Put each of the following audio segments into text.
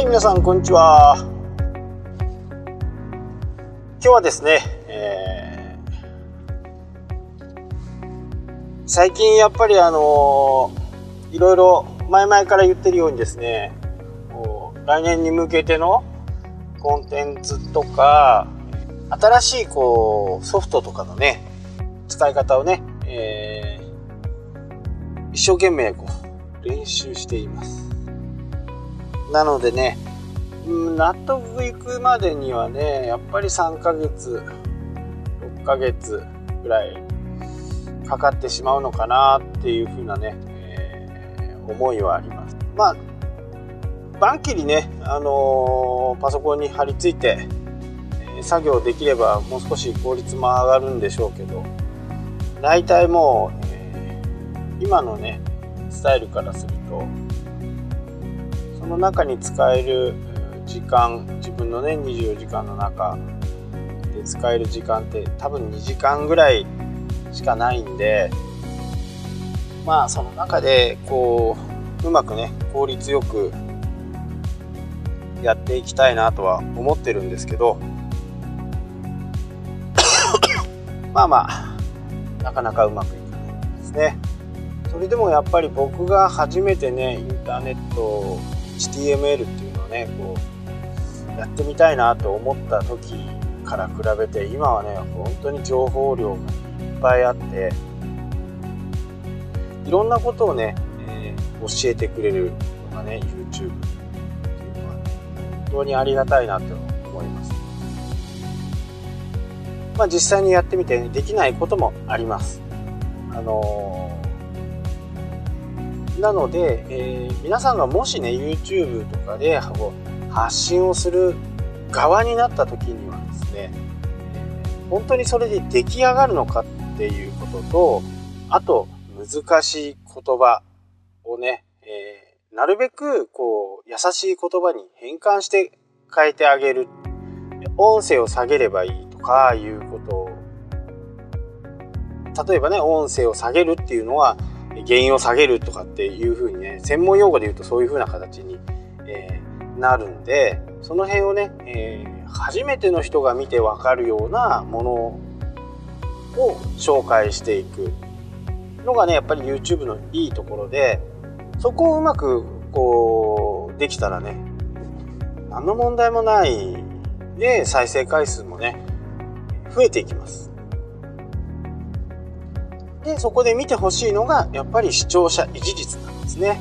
はい、皆さん、こんにちは。今日はですね、えー、最近やっぱりあのー、いろいろ前々から言ってるようにですね、来年に向けてのコンテンツとか、新しいこうソフトとかのね、使い方をね、えー、一生懸命こう練習しています。なのでね、納得いくまでにはね、やっぱり3ヶ月、6ヶ月ぐらいかかってしまうのかなっていうふうなね、えー、思いはあります。まあ、バンキリね、あのー、パソコンに貼り付いて、作業できればもう少し効率も上がるんでしょうけど、大体もう、え今のね、スタイルからすると、の中に使える時間自分のね24時間の中で使える時間って多分2時間ぐらいしかないんでまあその中でこううまくね効率よくやっていきたいなとは思ってるんですけど まあまあなかなかうまくいかないですね。それでもやっぱり僕が初めてねインターネット HTML っていうのをねこうやってみたいなと思った時から比べて今はね本当に情報量がいっぱいあっていろんなことをね、えー、教えてくれるのがね YouTube っていうのは、ね、本当にありがたいなと思います。まあ実際にやってみて、できないこともあります。あのーなので、えー、皆さんがもしね YouTube とかで発信をする側になった時にはですね本当にそれで出来上がるのかっていうこととあと難しい言葉をね、えー、なるべくこう優しい言葉に変換して変えてあげる。音声を下げればいいとかいうこと。を例えばね音声を下げるっていうのは原因を下げるとかっていうふうにね専門用語で言うとそういうふうな形に、えー、なるんでその辺をね、えー、初めての人が見てわかるようなものを紹介していくのがねやっぱり YouTube のいいところでそこをうまくこうできたらね何の問題もないで再生回数もね増えていきます。でそこで見てほしいのがやっぱり視聴者維持率なんですね。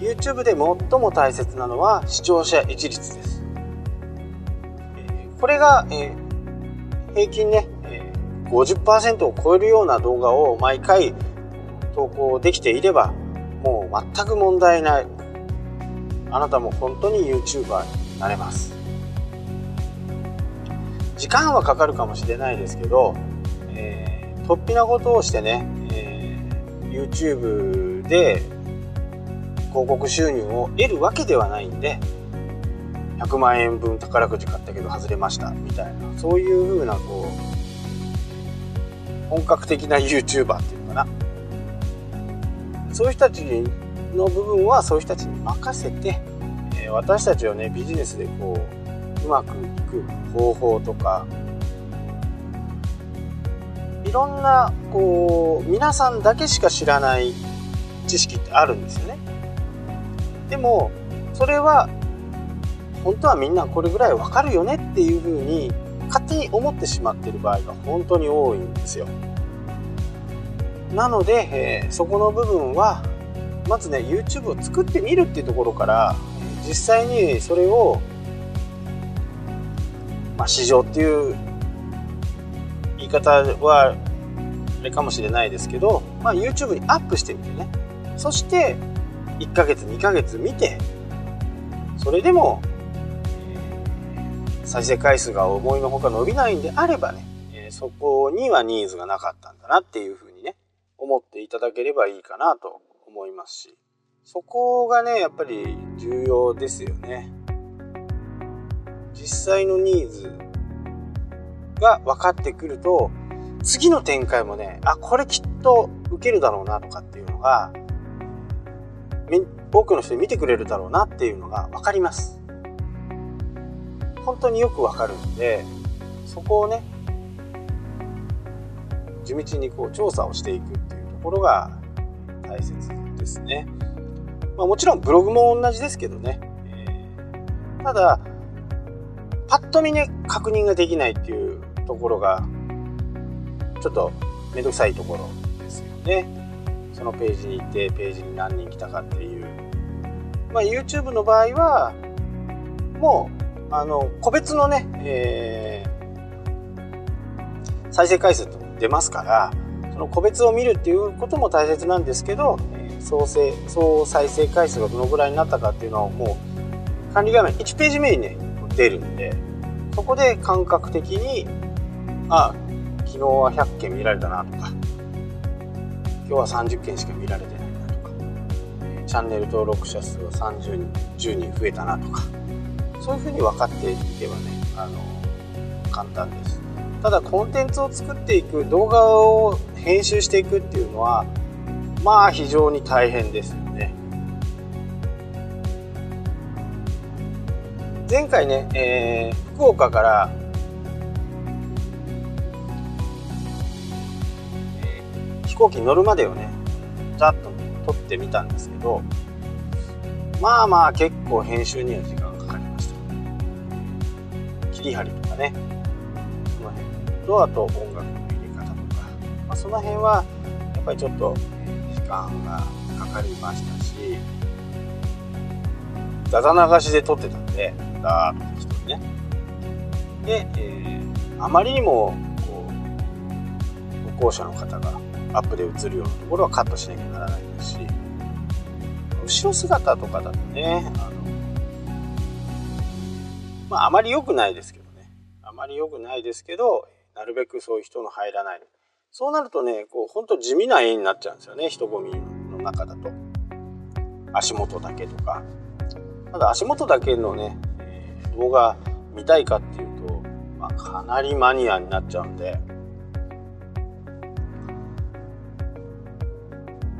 YouTube で最も大切なのは視聴者維持率です、これが、え平均ね、えー50%を超えるような動画を毎回投稿できていればもう全く問題ない。あなたも本当に YouTuber になれます。時間はかかるかもしれないですけどえ突飛なことをしてね、えー、YouTube で広告収入を得るわけではないんで100万円分宝くじ買ったけど外れましたみたいなそういう風なこう本格的な YouTuber っていうのかな。そういう人たちの部分はそういう人たちに任せて、えー、私たちはねビジネスでこううまくいく方法とかいろんなこう皆さんだけしか知らない知識ってあるんですよね。でもそれは本当はみんなこれぐらいわかるよねっていうふうに勝手に思ってしまってる場合が本当に多いんですよ。なので、えー、そこの部分はまずね YouTube を作ってみるっていうところから実際にそれを、まあ、市場っていう言い方はあれかもしれないですけど、まあ、YouTube にアップしてみてね。そして1ヶ月2ヶ月見てそれでも、えー、再生回数が思いのほか伸びないんであればね、えー、そこにはニーズがなかったんだなっていうふうにね思っていただければいいかなと思いますし。そこがねやっぱり重要ですよね。実際のニーズが分かってくると次の展開もねあこれきっと受けるだろうなとかっていうのが多くの人に見てくれるだろうなっていうのが分かります。本当によく分かるんでそこをね地道にこう調査をしていくっていうところが大切ですね、まあ、もちろんブログも同じですけどね、え、ただパッと見ね確認ができないっていうところがちょっとめんどくさいところですよね。そのページに行ってページに何人来たかっていう。まあ YouTube の場合はもうあの個別のね、えー、再生回数と出ますからその個別を見るっていうことも大切なんですけど総生総再生回数がどのぐらいになったかっていうのはもう管理画面1ページ目にね出るんでそこで感覚的にあ昨日は100件見られたなとか。今日は30件しか見られてないなとか。チャンネル登録者数は30人10人増えたなとか。そういうふうに分かっていけばねあの簡単です。ただコンテンツを作っていく動画を編集していくっていうのはまあ非常に大変ですよね。前回ね、えー、福岡から行機に乗るまでをねざっと撮ってみたんですけどまあまあ結構編集には時間がかかりました。切り張りとかね。その辺。とあと音楽の入れ方とか、まあ、その辺はやっぱりちょっと時間がかかりましたしだだ流しで撮ってたんでダーッと適当にね。で、えー、あまりにもこう歩行者の方がアップで映るようなところはカットしなきゃならないですし後ろ姿とかだとねあのまああまり良くないですけどね。あまり良くないですけどなるべくそういう人の入らないそうなるとねこう本当地味な絵になっちゃうんですよね。人混みの中だと。足元だけとか。ただ足元だけのね、えー、動画見たいかっていうと、まあ、かなりマニアになっちゃうんで。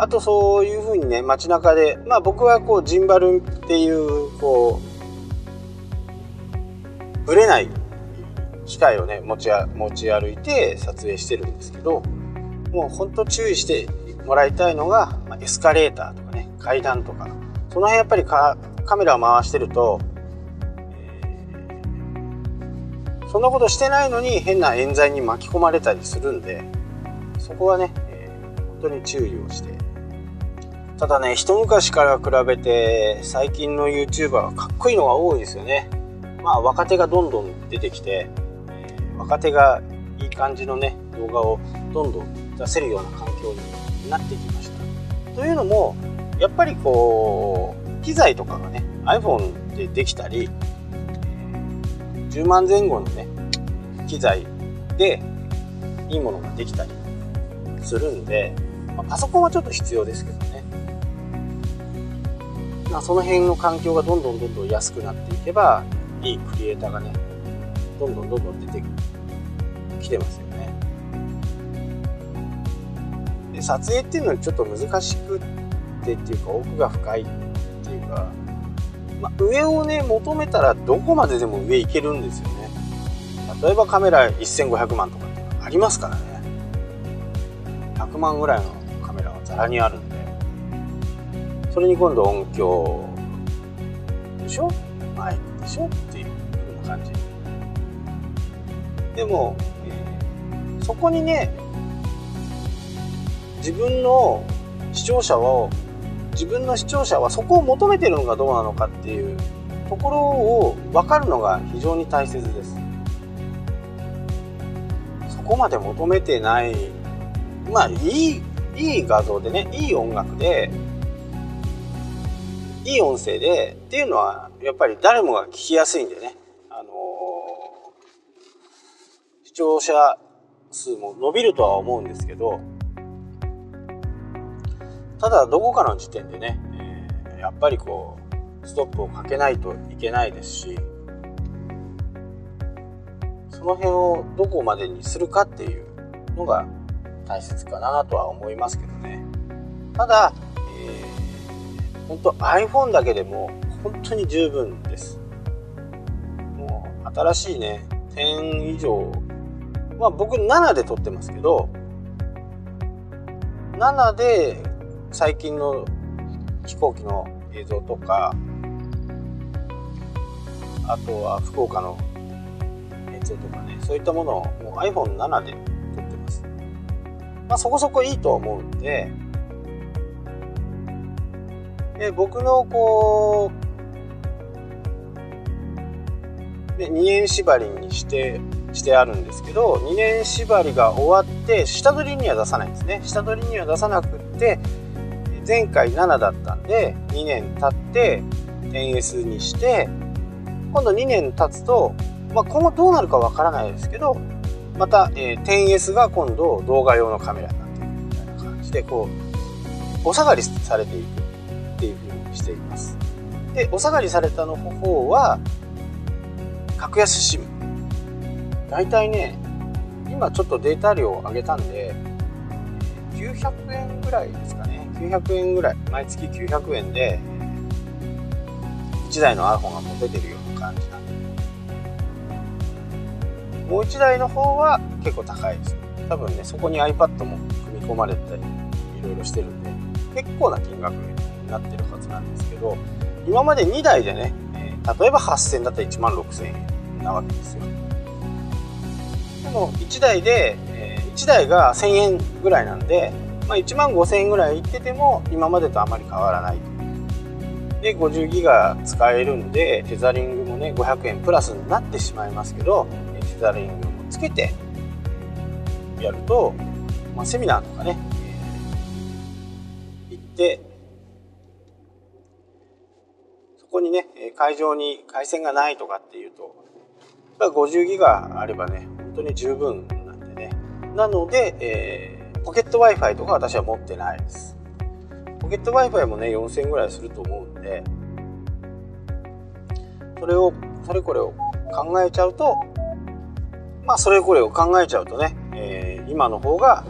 あとそういうふうにね街中でまあ僕はこうジンバルンっていうこうぶれない機械をね持ち持ち歩いて撮影してるんですけどもうほんと注意してもらいたいのが、まあエスカレーターとかね階段とか。その辺やっぱりカメラを回してると、えー、そんなことしてないのに変な冤罪に巻き込まれたりするんでそこはね、えー、本当に注意をしてただね一昔から比べて最近の YouTuber はかっこいいのが多いですよね。まあ若手がどんどん出てきて、え、若手がいい感じのね動画をどんどん出せるような環境になってきました。というのもやっぱりこう機材とかがね iPhone でできたり10万前後のね機材でいいものができたりするんで、まあ、パソコンはちょっと必要ですけどまあ、その辺の環境がどんどんどんどん安くなっていけばいいクリエイターがねどんどんどんどん出てきてますよね。で撮影っていうのはちょっと難しくってっていうか奥が深いっていうか、まあ、上をね求めたらどこまででも上行けるんですよね。例えばカメラ1500万とかありますからね。100万ぐらいのカメラはざらにあそれに今度音響でしょ？マイクでしょ？っていうような感じ。でも、えー、そこにね自分の視聴者を自分の視聴者はそこを求めてるのかどうなのかっていうところを分かるのが非常に大切です。そこまで求めてない。まあいいいい画像でねいい音楽でいい音声でっていうのはやっぱり誰もが聞きやすいんでね、あのー、視聴者数も伸びるとは思うんですけどただどこかの時点でね、えー、やっぱりこうストップをかけないといけないですしその辺をどこまでにするかっていうのが大切かなとは思いますけどね。ただ本当 iPhone だけでも本当に十分です。もう新しいね10以上。まあ僕7で撮ってますけど7で最近の飛行機の映像とかあとは福岡の映像とかねそういったものをもう iPhone7 で撮ってます。まあそこそこいいと思うんでで僕のこうで2年縛りにしてしてあるんですけど2年縛りが終わって下取りには出さないんですね。下取りには出さなくって前回7だったんで2年経って 10S にして今度2年経つと、まあ、今後どうなるかわからないですけどまた、えー、10S が今度動画用のカメラになっていくみたいな感じでこうお下がりされていくしています。でお下がりされたの方は格安 SIM 大体ね今ちょっとデータ量を上げたんで900円ぐらいですかね。900円ぐらい。毎月900円で1台の iPhone がもう出てるような感じなんで。もう1台の方は結構高いです。多分ねそこに iPad も組み込まれたりいろいろしてるんで結構な金額なってるはずなんですけど今まで2台でね、え、例えば8000だったら1万6000円なわけですよ。でも1台で、え、1台が1000円ぐらいなんで、まあ、1万5000円ぐらいいってても今までとあまり変わらないで50ギガ使えるんでテザリングもね500円プラスになってしまいますけどテザリングもつけてやると、まあ、セミナーとかね、えー、行ってそこにね会場に回線がないとかっていうと50ギガあればね本当に十分なんでね。なので、えー、ポケット Wi-Fi とか私は持ってないです。ポケット Wi-Fi もね4000ぐらいすると思うんでそれをそれこれを考えちゃうとまあそれこれを考えちゃうとね、えー、今の方が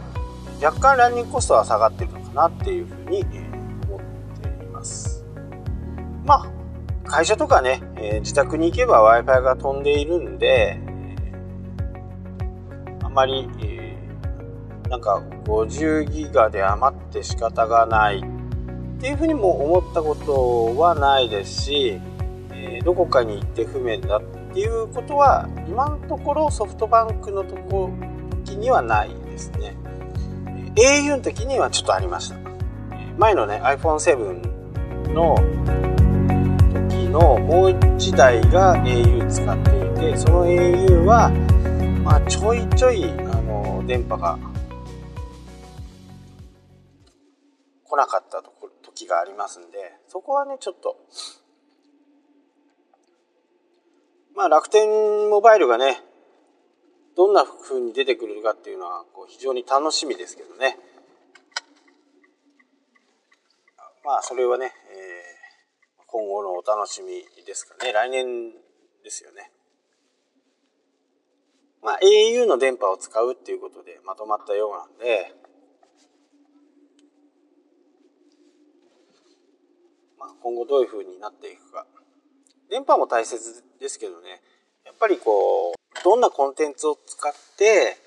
若干ランニングコストは下がってるのかなっていうふうに思っています。まあ会社とかね、えー、自宅に行けば Wi-Fi が飛んでいるんで、あまり、えー、なんか50ギガで余って仕方がないっていうふうにも思ったことはないですし、えー、どこかに行って不便だっていうことは今のところソフトバンクのとこ時にはないですね。au の時にはちょっとありました。前のね iPhone7 ののもう1台が au 使っていてその au は、まあ、ちょいちょいあの電波が来なかったと時がありますんでそこはねちょっとまあ楽天モバイルがねどんな風に出てくるかっていうのはこう非常に楽しみですけどね。まあそれはね、えー今後のお楽しみですかね。来年ですよね。まあ、au の電波を使うっていうことでまとまったようなんで、まあ、今後どういうふうになっていくか。電波も大切ですけどね、やっぱりこう、どんなコンテンツを使って、え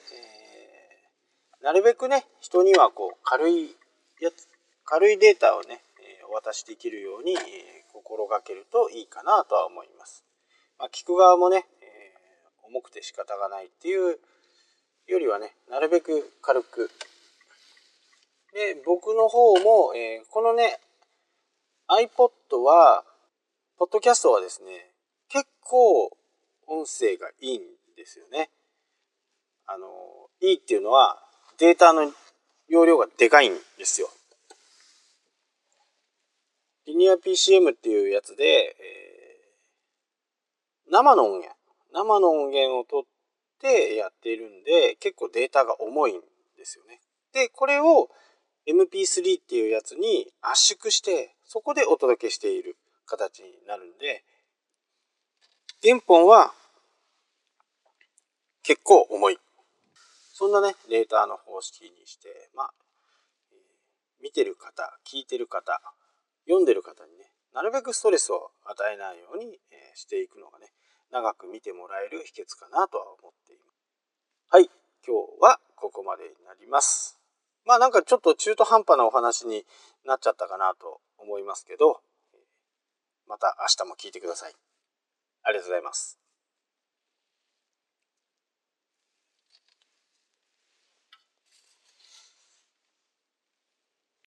ー、なるべくね、人にはこう、軽いやつ、軽いデータをね、渡しできるように、え心がけるといいかなとは思います。まあ、聞く側もね、えー、重くて仕方がないっていうよりはね、なるべく軽く。で、僕の方も、えー、このね、iPod は、ポッドキャストはですね、結構音声がいいんですよね。あの、いいっていうのはデータの容量がでかいんですよ。リニア PCM っていうやつで、えー、生の音源、生の音源を取ってやっているんで、結構データが重いんですよね。で、これを MP3 っていうやつに圧縮して、そこでお届けしている形になるんで、原本は結構重い。そんなね、データの方式にして、まあ、見てる方、聞いてる方、読んでる方にねなるべくストレスを与えないように、えしていくのがね、長く見てもらえる秘訣かなとは思っています。はい、今日はここまでになります。まあなんかちょっと中途半端なお話になっちゃったかなと思いますけど、また明日も聞いてください。ありがとうございます。